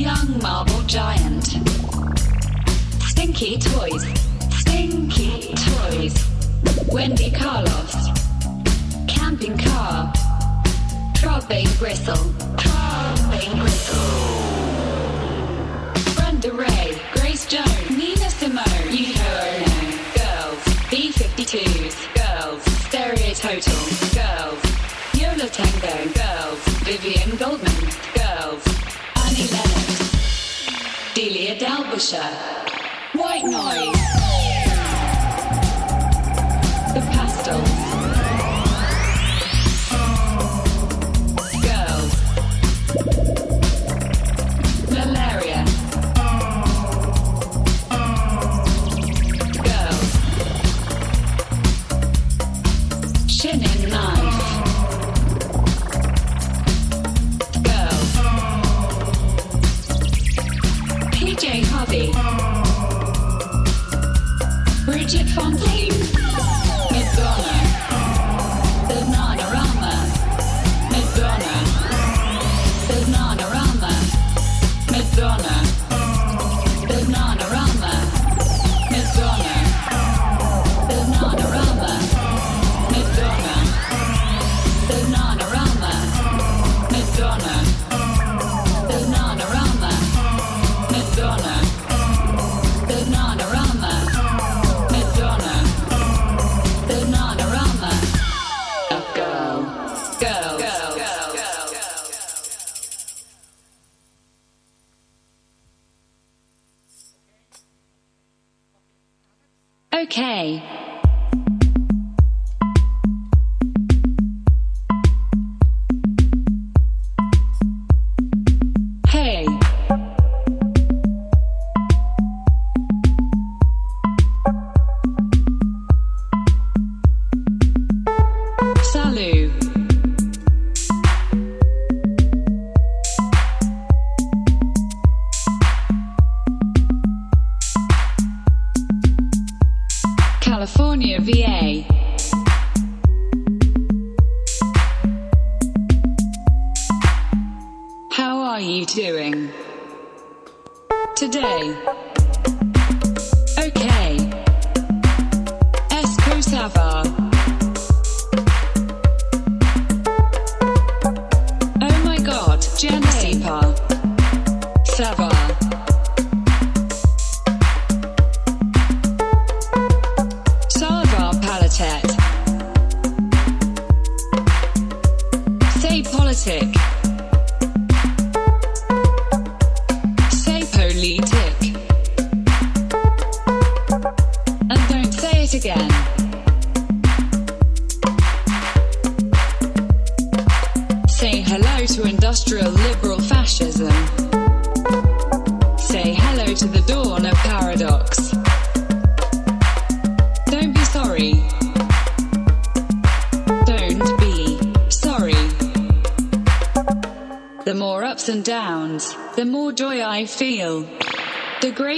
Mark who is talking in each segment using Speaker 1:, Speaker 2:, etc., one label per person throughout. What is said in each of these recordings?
Speaker 1: young marble giant. Stinky toys, stinky toys. Wendy Carlos, camping car. Throbbing Gristle, throbbing Gristle. Brenda Ray, Grace Jones, Nina Simone, Yoko Ono. Girls, B52s, girls, Stereototal, girls. Yo La Tengo, girls, Vivien Goldman, Sophia Dalbusher. White noise.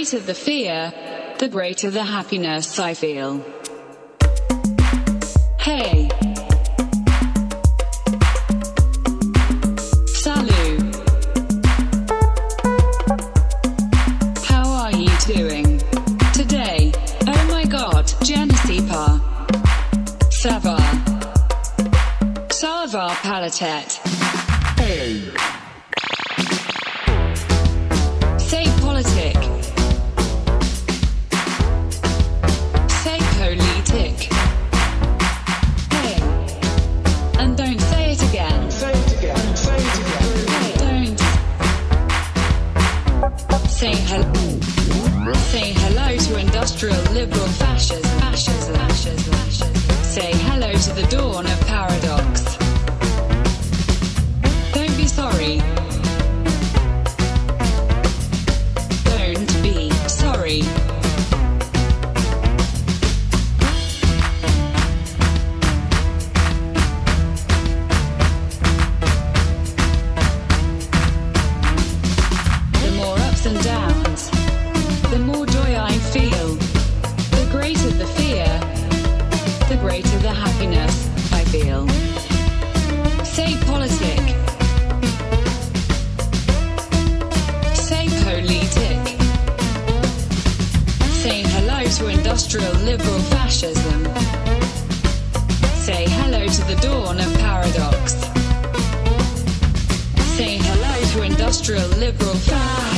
Speaker 1: greater the fear, the greater the happiness I feel. Hey. Salut. How are you doing today? Oh my god, Genesee Savar. Savar Palatet. miracle. Shine.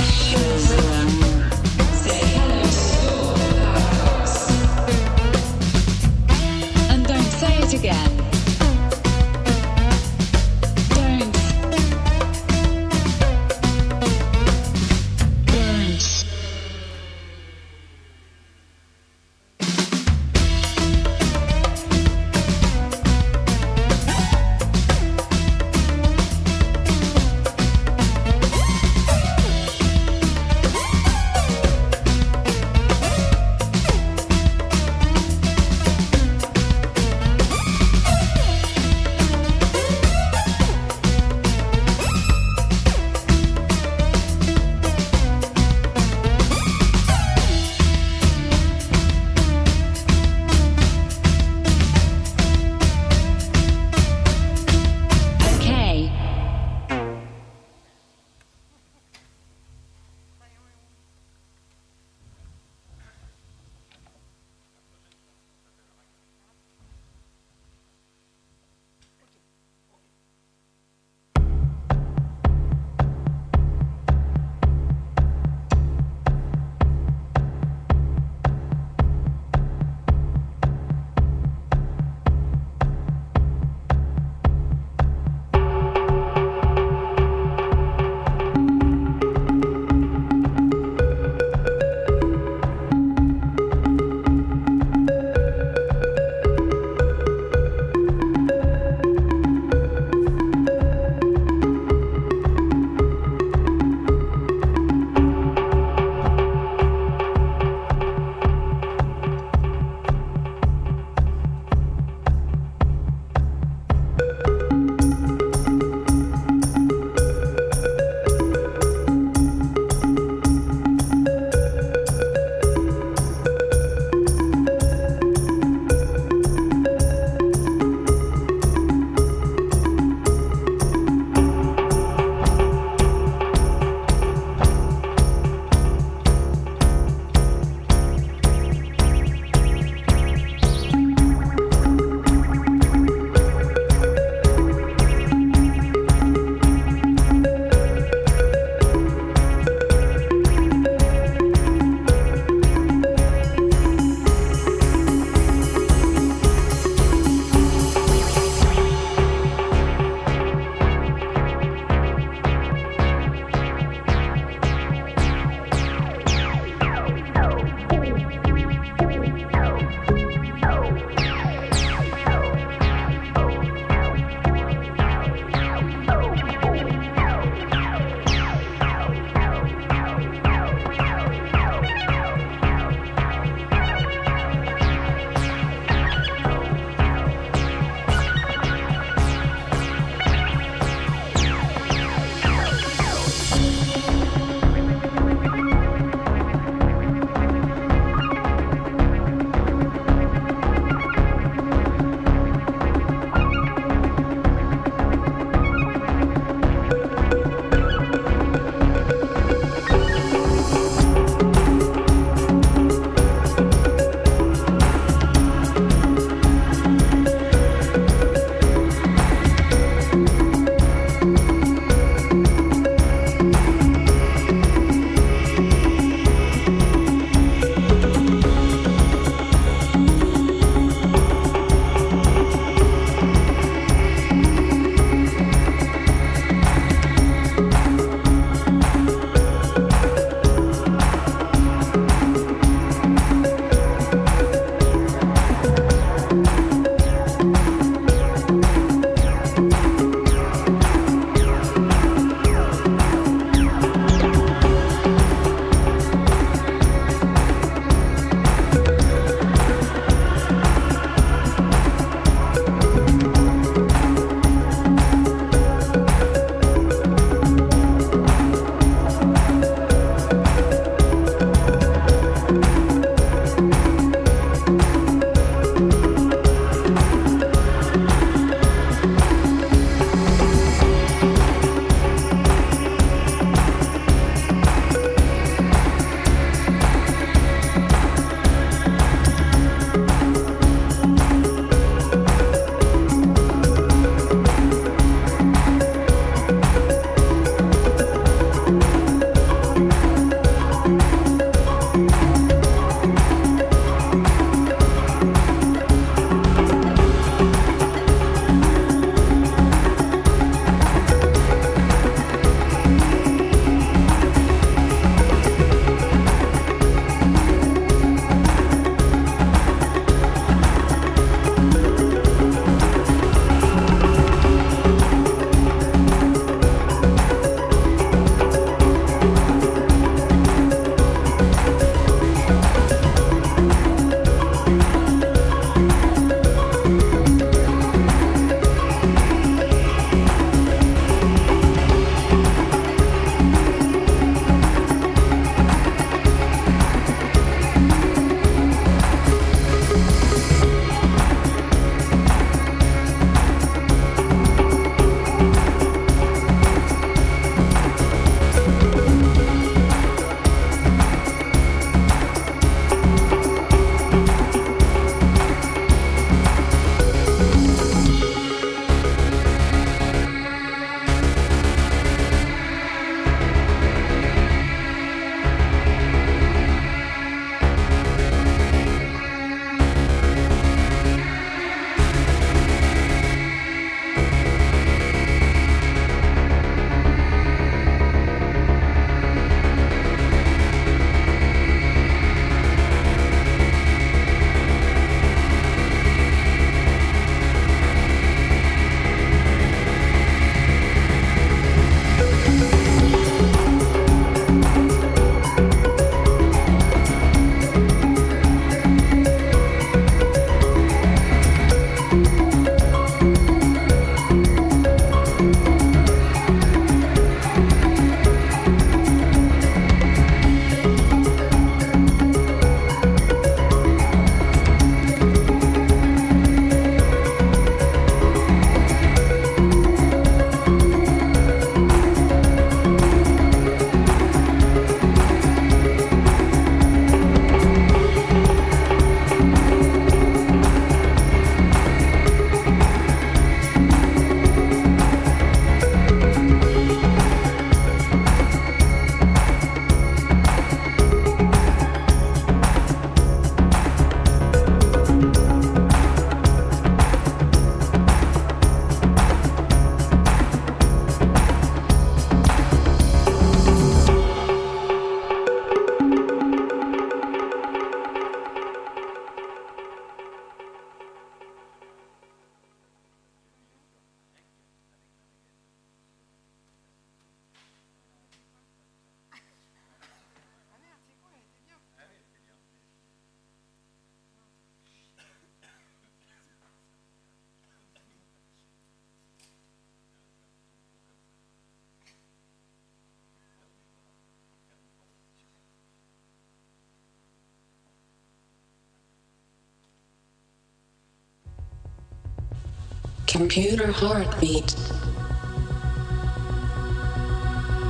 Speaker 2: computer heartbeat.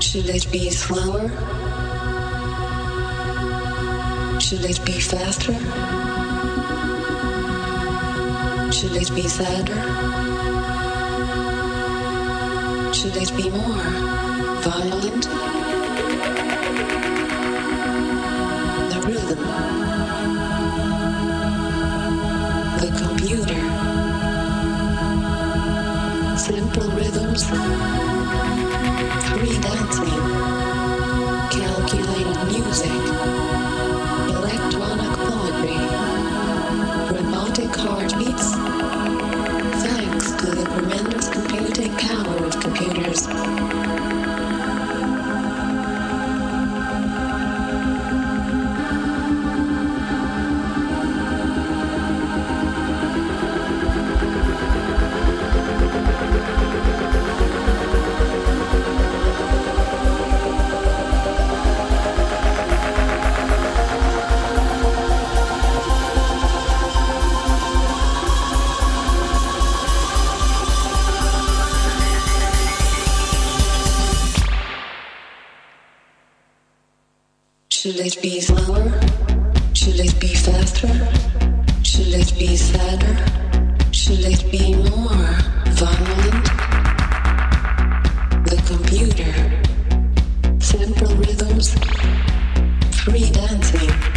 Speaker 2: Should it be slower? Should it be faster? Should it be sadder? Should it be more violent? trust. it be slower? Should it be faster? Should it be sadder? Should it be more violent? The computer, simple rhythms, free dancing.